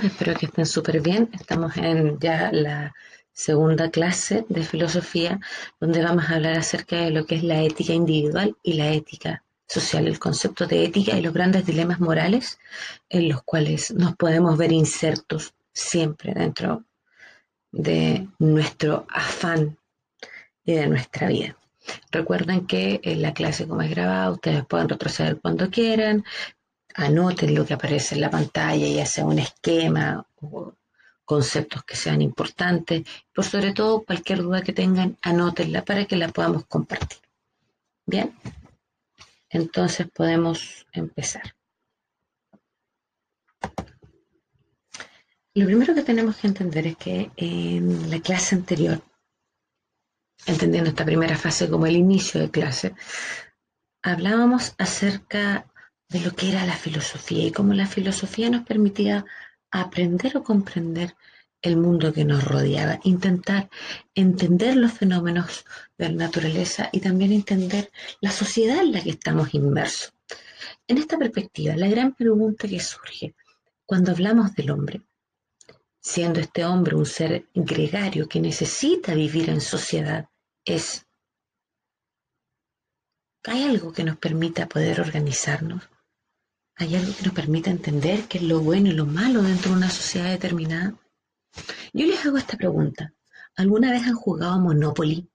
Espero que estén súper bien. Estamos en ya la segunda clase de filosofía donde vamos a hablar acerca de lo que es la ética individual y la ética social, el concepto de ética y los grandes dilemas morales en los cuales nos podemos ver insertos siempre dentro de nuestro afán y de nuestra vida. Recuerden que en la clase como es grabada, ustedes pueden retroceder cuando quieran, anoten lo que aparece en la pantalla, ya sea un esquema o conceptos que sean importantes. Por sobre todo, cualquier duda que tengan, anótenla para que la podamos compartir. Bien, entonces podemos empezar. Lo primero que tenemos que entender es que en la clase anterior, entendiendo esta primera fase como el inicio de clase, hablábamos acerca de lo que era la filosofía y cómo la filosofía nos permitía aprender o comprender el mundo que nos rodeaba, intentar entender los fenómenos de la naturaleza y también entender la sociedad en la que estamos inmersos. En esta perspectiva, la gran pregunta que surge cuando hablamos del hombre, siendo este hombre un ser gregario que necesita vivir en sociedad, es, ¿hay algo que nos permita poder organizarnos? ¿Hay algo que nos permita entender qué es lo bueno y lo malo dentro de una sociedad determinada? Yo les hago esta pregunta. ¿Alguna vez han jugado Monopoly?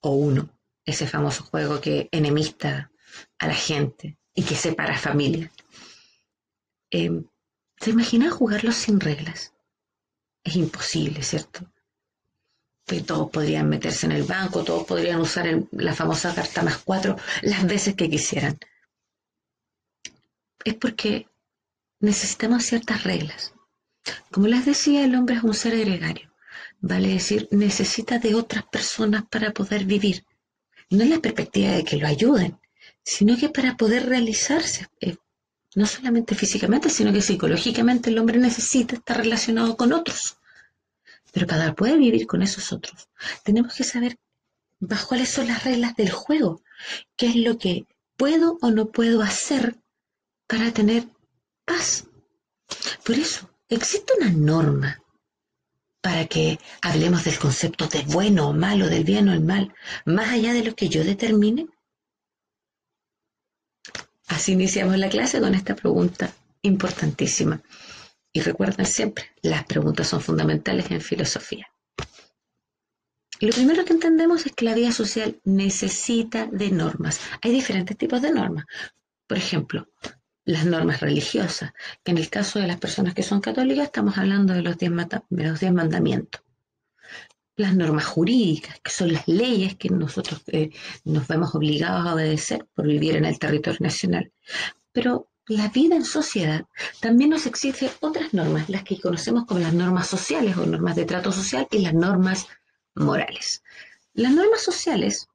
O uno, ese famoso juego que enemista a la gente y que separa familias. Em, ¿Se imaginan jugarlo sin reglas? Es imposible, ¿cierto? Todos podrían meterse en el banco, todos podrían usar la famosa carta más cuatro las veces que quisieran es porque necesitamos ciertas reglas. Como les decía, el hombre es un ser gregario, vale decir, necesita de otras personas para poder vivir. No en la perspectiva de que lo ayuden, sino que para poder realizarse, eh, no solamente físicamente, sino que psicológicamente el hombre necesita estar relacionado con otros. Pero para poder vivir con esos otros, tenemos que saber bajo cuáles son las reglas del juego, qué es lo que puedo o no puedo hacer para tener paz. Por eso, existe una norma para que hablemos del concepto de bueno o malo, del bien o el mal, más allá de lo que yo determine. Así iniciamos la clase con esta pregunta importantísima. Y recuerden siempre, las preguntas son fundamentales en filosofía. Lo primero que entendemos es que la vida social necesita de normas. Hay diferentes tipos de normas. Por ejemplo, las normas religiosas, que en el caso de las personas que son católicas estamos hablando de los diez, mandamientos. Las normas jurídicas, que son las leyes que nosotros eh, nos vemos obligados a obedecer por vivir en el territorio nacional. Pero la vida en sociedad también nos exige otras normas, las que conocemos como las normas sociales o normas de trato social y las normas morales. Las normas sociales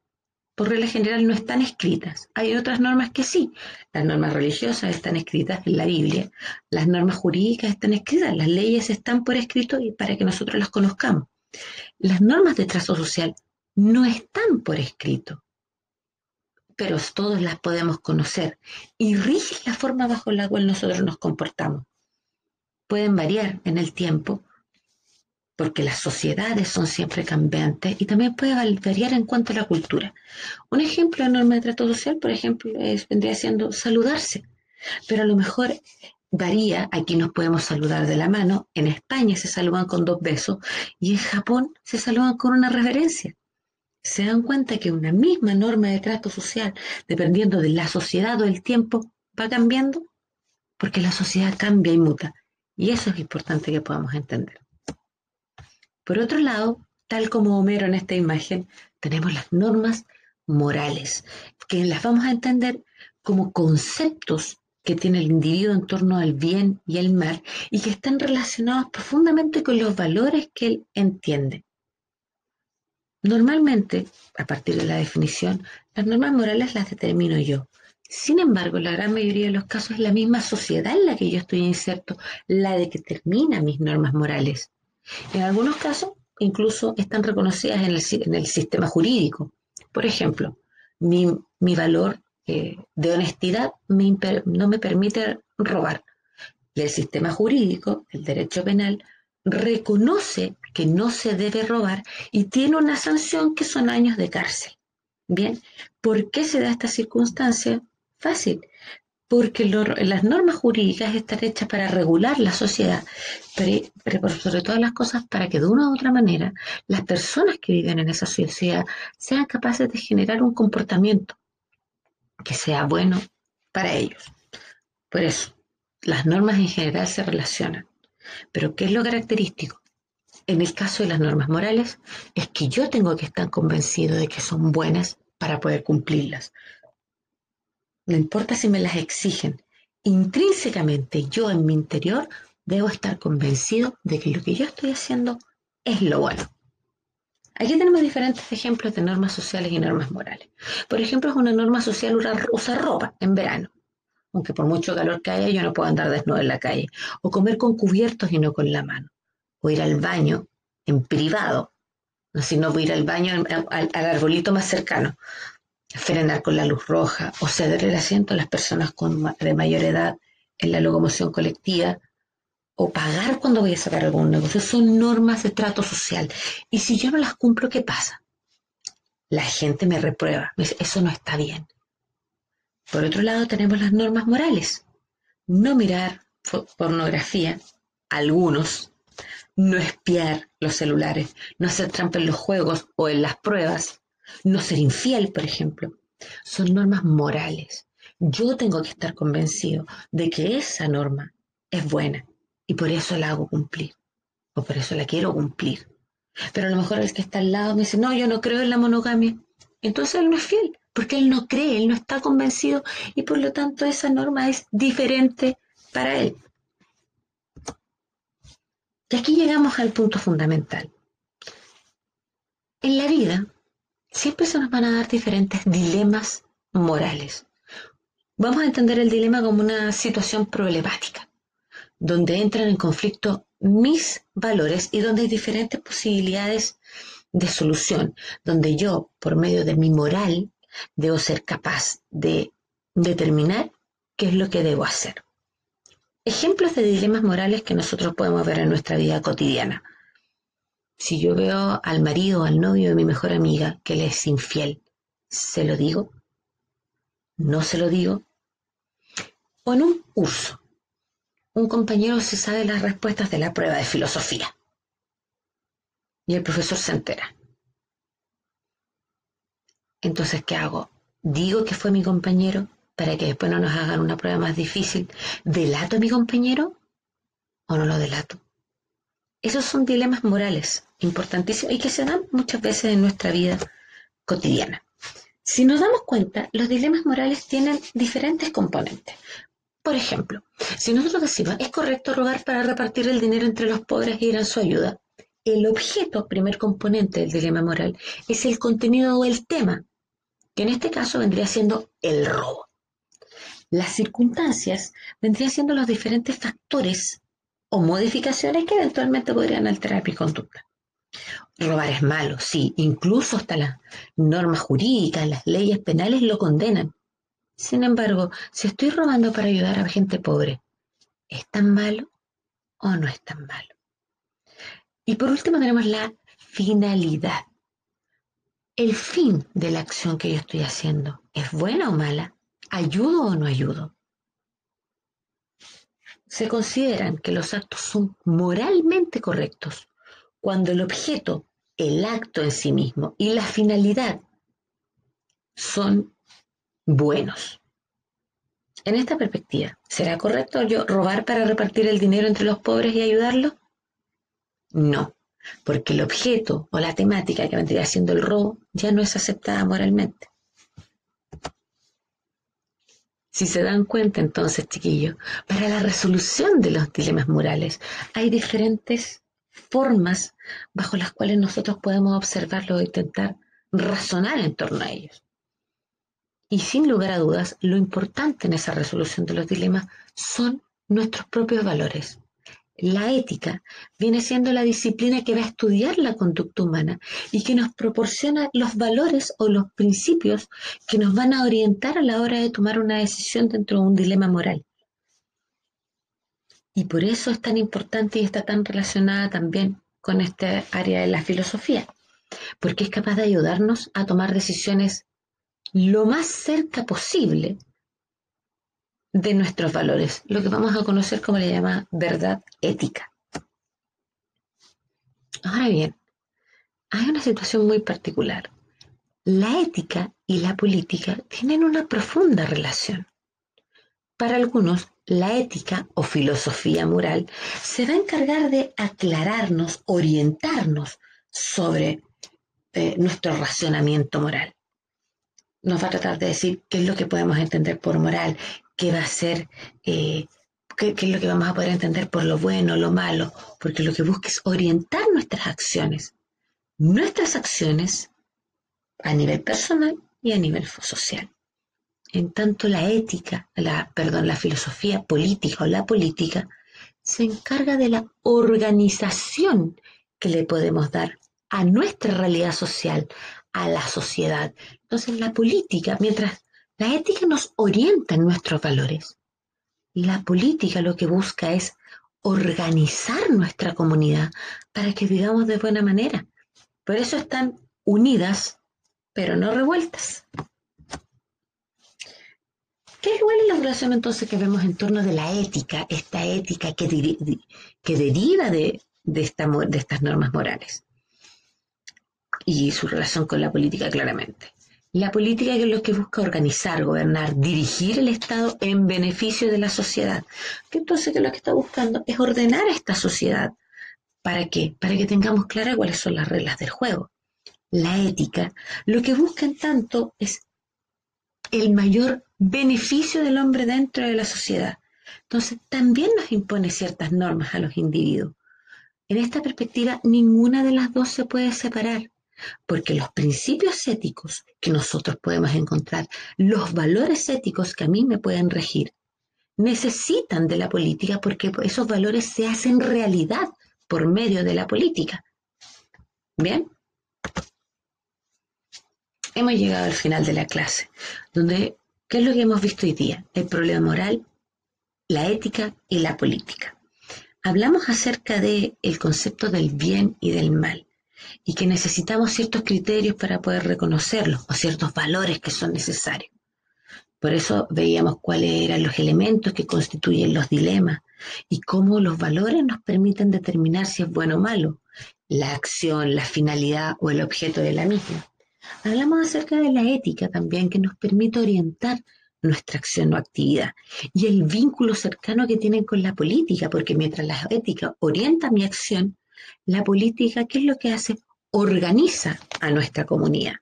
por regla general no están escritas. Hay otras normas que sí. Las normas religiosas están escritas en la Biblia, las normas jurídicas están escritas, las leyes están por escrito y para que nosotros las conozcamos. Las normas de trazo social no están por escrito, pero todos las podemos conocer y rigen la forma bajo la cual nosotros nos comportamos. Pueden variar en el tiempo, porque las sociedades son siempre cambiantes y también puede variar en cuanto a la cultura. Un ejemplo de norma de trato social, por ejemplo, vendría siendo saludarse, pero a lo mejor varía, aquí nos podemos saludar de la mano, en España se saludan con dos besos y en Japón se saludan con una reverencia. Se dan cuenta que una misma norma de trato social, dependiendo de la sociedad o el tiempo, va cambiando, porque la sociedad cambia y muta. Y eso es importante que podamos entender. Por otro lado, tal como Homero en esta imagen, tenemos las normas morales, que las vamos a entender como conceptos que tiene el individuo en torno al bien y el mal y que están relacionados profundamente con los valores que él entiende. Normalmente, a partir de la definición, las normas morales las determino yo. Sin embargo, la gran mayoría de los casos es la misma sociedad en la que yo estoy inserto la de que determina mis normas morales. En algunos casos, incluso están reconocidas en el, sistema jurídico. Por ejemplo, mi, valor eh, de honestidad no me permite robar, Y el sistema jurídico, el derecho penal, reconoce que no se debe robar y tiene una sanción que son años de cárcel. Bien, ¿por qué se da esta circunstancia? Fácil, porque las normas jurídicas están hechas para regular la sociedad, pero, sobre todas las cosas para que de una u otra manera las personas que viven en esa sociedad sean capaces de generar un comportamiento que sea bueno para ellos. Por eso, las normas en general se relacionan. Pero ¿qué es lo característico? En el caso de las normas morales, es que yo tengo que estar convencido de que son buenas para poder cumplirlas. No importa si me las exigen. Intrínsecamente yo en mi interior debo estar convencido de que lo que yo estoy haciendo es lo bueno. Aquí tenemos diferentes ejemplos de normas sociales y normas morales. Por ejemplo, es una norma social usar ropa en verano, aunque por mucho calor que haya yo no puedo andar desnudo en la calle, o comer con cubiertos y no con la mano, o ir al baño en privado, si no voy a ir al baño al, arbolito más cercano, frenar con la luz roja o ceder el asiento a las personas con, de mayor edad en la locomoción colectiva o pagar cuando voy a sacar algún negocio. Son normas de trato social. Y si yo no las cumplo, ¿qué pasa? La gente me reprueba. Me dice, eso no está bien. Por otro lado, tenemos las normas morales. No mirar pornografía, algunos, no espiar los celulares, no hacer trampa en los juegos o en las pruebas, no ser infiel, por ejemplo. Son normas morales. Yo tengo que estar convencido de que esa norma es buena y por eso la hago cumplir o por eso la quiero cumplir. Pero a lo mejor el que está al lado me dice, no, yo no creo en la monogamia. Entonces él no es fiel, porque él no cree, él no está convencido y por lo tanto esa norma es diferente para él. Y aquí llegamos al punto fundamental. En la vida siempre se nos van a dar diferentes dilemas morales. Vamos a entender el dilema como una situación problemática, donde entran en conflicto mis valores y donde hay diferentes posibilidades de solución, donde yo, por medio de mi moral, debo ser capaz de determinar qué es lo que debo hacer. Ejemplos de dilemas morales que nosotros podemos ver en nuestra vida cotidiana. Si yo veo al marido al novio de mi mejor amiga que le es infiel, ¿se lo digo? ¿No se lo digo? O en un curso, un compañero se sabe las respuestas de la prueba de filosofía y el profesor se entera. Entonces, ¿qué hago? ¿Digo que fue mi compañero para que después no nos hagan una prueba más difícil? ¿Delato a mi compañero o no lo delato? Esos son dilemas morales importantísimos y que se dan muchas veces en nuestra vida cotidiana. Si nos damos cuenta, los dilemas morales tienen diferentes componentes. Por ejemplo, si nosotros decimos, ¿es correcto robar para repartir el dinero entre los pobres y ir en su ayuda? El objeto, primer componente del dilema moral, es el contenido o el tema, que en este caso vendría siendo el robo. Las circunstancias vendrían siendo los diferentes factores o modificaciones que eventualmente podrían alterar mi conducta. Robar es malo, sí, incluso hasta las normas jurídicas, las leyes penales lo condenan. Sin embargo, si estoy robando para ayudar a gente pobre, ¿es tan malo o no es tan malo? Y por último tenemos la finalidad. El fin de la acción que yo estoy haciendo, ¿es buena o mala? ¿Ayudo o no ayudo? Se consideran que los actos son moralmente correctos cuando el objeto, el acto en sí mismo y la finalidad son buenos. En esta perspectiva, ¿será correcto yo robar para repartir el dinero entre los pobres y ayudarlos? No, porque el objeto o la temática que vendría siendo el robo ya no es aceptada moralmente. Si se dan cuenta entonces, chiquillos, para la resolución de los dilemas morales hay diferentes formas bajo las cuales nosotros podemos observarlo e intentar razonar en torno a ellos. Y sin lugar a dudas, lo importante en esa resolución de los dilemas son nuestros propios valores. La ética viene siendo la disciplina que va a estudiar la conducta humana y que nos proporciona los valores o los principios que nos van a orientar a la hora de tomar una decisión dentro de un dilema moral. Y por eso es tan importante y está tan relacionada también con este área de la filosofía, porque es capaz de ayudarnos a tomar decisiones lo más cerca posible de nuestros valores, lo que vamos a conocer como le llama verdad ética. Ahora bien, hay una situación muy particular. La ética y la política tienen una profunda relación. Para algunos, la ética o filosofía moral se va a encargar de aclararnos, orientarnos sobre eh, nuestro racionamiento moral. Nos va a tratar de decir qué es lo que podemos entender por moral, qué va a ser, eh, qué, es lo que vamos a poder entender por lo bueno, lo malo, porque lo que busca es orientar nuestras acciones. Nuestras acciones a nivel personal y a nivel social. En tanto la ética, la, perdón, la filosofía política o la política se encarga de la organización que le podemos dar a nuestra realidad social, a la sociedad. Entonces la política, mientras la ética nos orienta en nuestros valores, la política lo que busca es organizar nuestra comunidad para que vivamos de buena manera. Por eso están unidas, pero no revueltas. ¿Qué es la relación entonces que vemos en torno de la ética, esta ética que, que deriva de, de estas normas morales? Y su relación con la política claramente. La política es lo que busca organizar, gobernar, dirigir el Estado en beneficio de la sociedad. Que entonces que lo que está buscando es ordenar a esta sociedad. ¿Para qué? Para que tengamos claras cuáles son las reglas del juego. La ética lo que busca en tanto es el mayor beneficio del hombre dentro de la sociedad. Entonces, también nos impone ciertas normas a los individuos. En esta perspectiva, ninguna de las dos se puede separar, porque los principios éticos que nosotros podemos encontrar, los valores éticos que a mí me pueden regir, necesitan de la política porque esos valores se hacen realidad por medio de la política. ¿Bien? hemos llegado al final de la clase, donde, ¿qué es lo que hemos visto hoy día? El problema moral, la ética y la política. Hablamos acerca del el concepto del bien y del mal y que necesitamos ciertos criterios para poder reconocerlos o ciertos valores que son necesarios. Por eso veíamos cuáles eran los elementos que constituyen los dilemas y cómo los valores nos permiten determinar si es bueno o malo, la acción, la finalidad o el objeto de la misma. Hablamos acerca de la ética también, que nos permite orientar nuestra acción o actividad y el vínculo cercano que tienen con la política, porque mientras la ética orienta mi acción, la política, ¿qué es lo que hace? Organiza a nuestra comunidad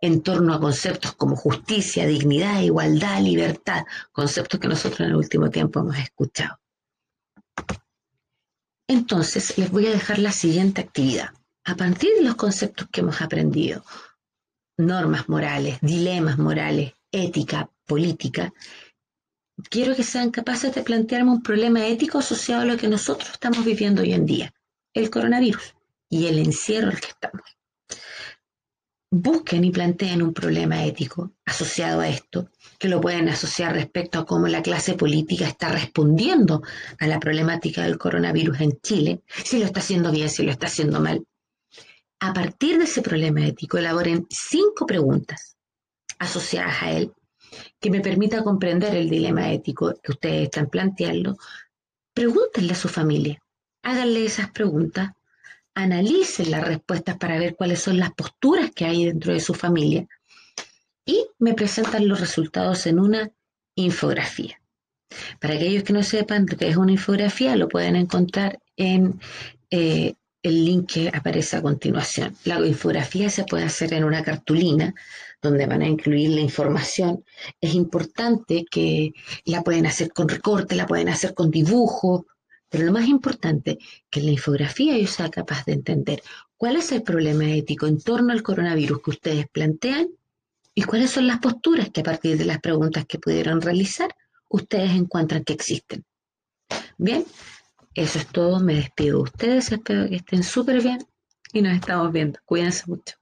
en torno a conceptos como justicia, dignidad, igualdad, libertad, conceptos que nosotros en el último tiempo hemos escuchado. Entonces, les voy a dejar la siguiente actividad a partir de los conceptos que hemos aprendido, normas morales, dilemas morales, ética, política, quiero que sean capaces de plantearme un problema ético asociado a lo que nosotros estamos viviendo hoy en día, el coronavirus y el encierro al que estamos. Busquen y planteen un problema ético asociado a esto, que lo pueden asociar respecto a cómo la clase política está respondiendo a la problemática del coronavirus en Chile, si lo está haciendo bien, si lo está haciendo mal, a partir de ese problema ético, elaboren cinco preguntas asociadas a él que me permita comprender el dilema ético que ustedes están planteando. Pregúntenle a su familia, háganle esas preguntas, analicen las respuestas para ver cuáles son las posturas que hay dentro de su familia y me presentan los resultados en una infografía. Para aquellos que no sepan lo que es una infografía, lo pueden encontrar en eh, el link que aparece a continuación. La infografía se puede hacer en una cartulina donde van a incluir la información. Es importante que la pueden hacer con recorte, la pueden hacer con dibujo, pero lo más importante, que en la infografía yo sea capaz de entender cuál es el problema ético en torno al coronavirus que ustedes plantean y cuáles son las posturas que a partir de las preguntas que pudieron realizar ustedes encuentran que existen. Bien, eso es todo, me despido de ustedes, espero que estén súper bien y nos estamos viendo. Cuídense mucho.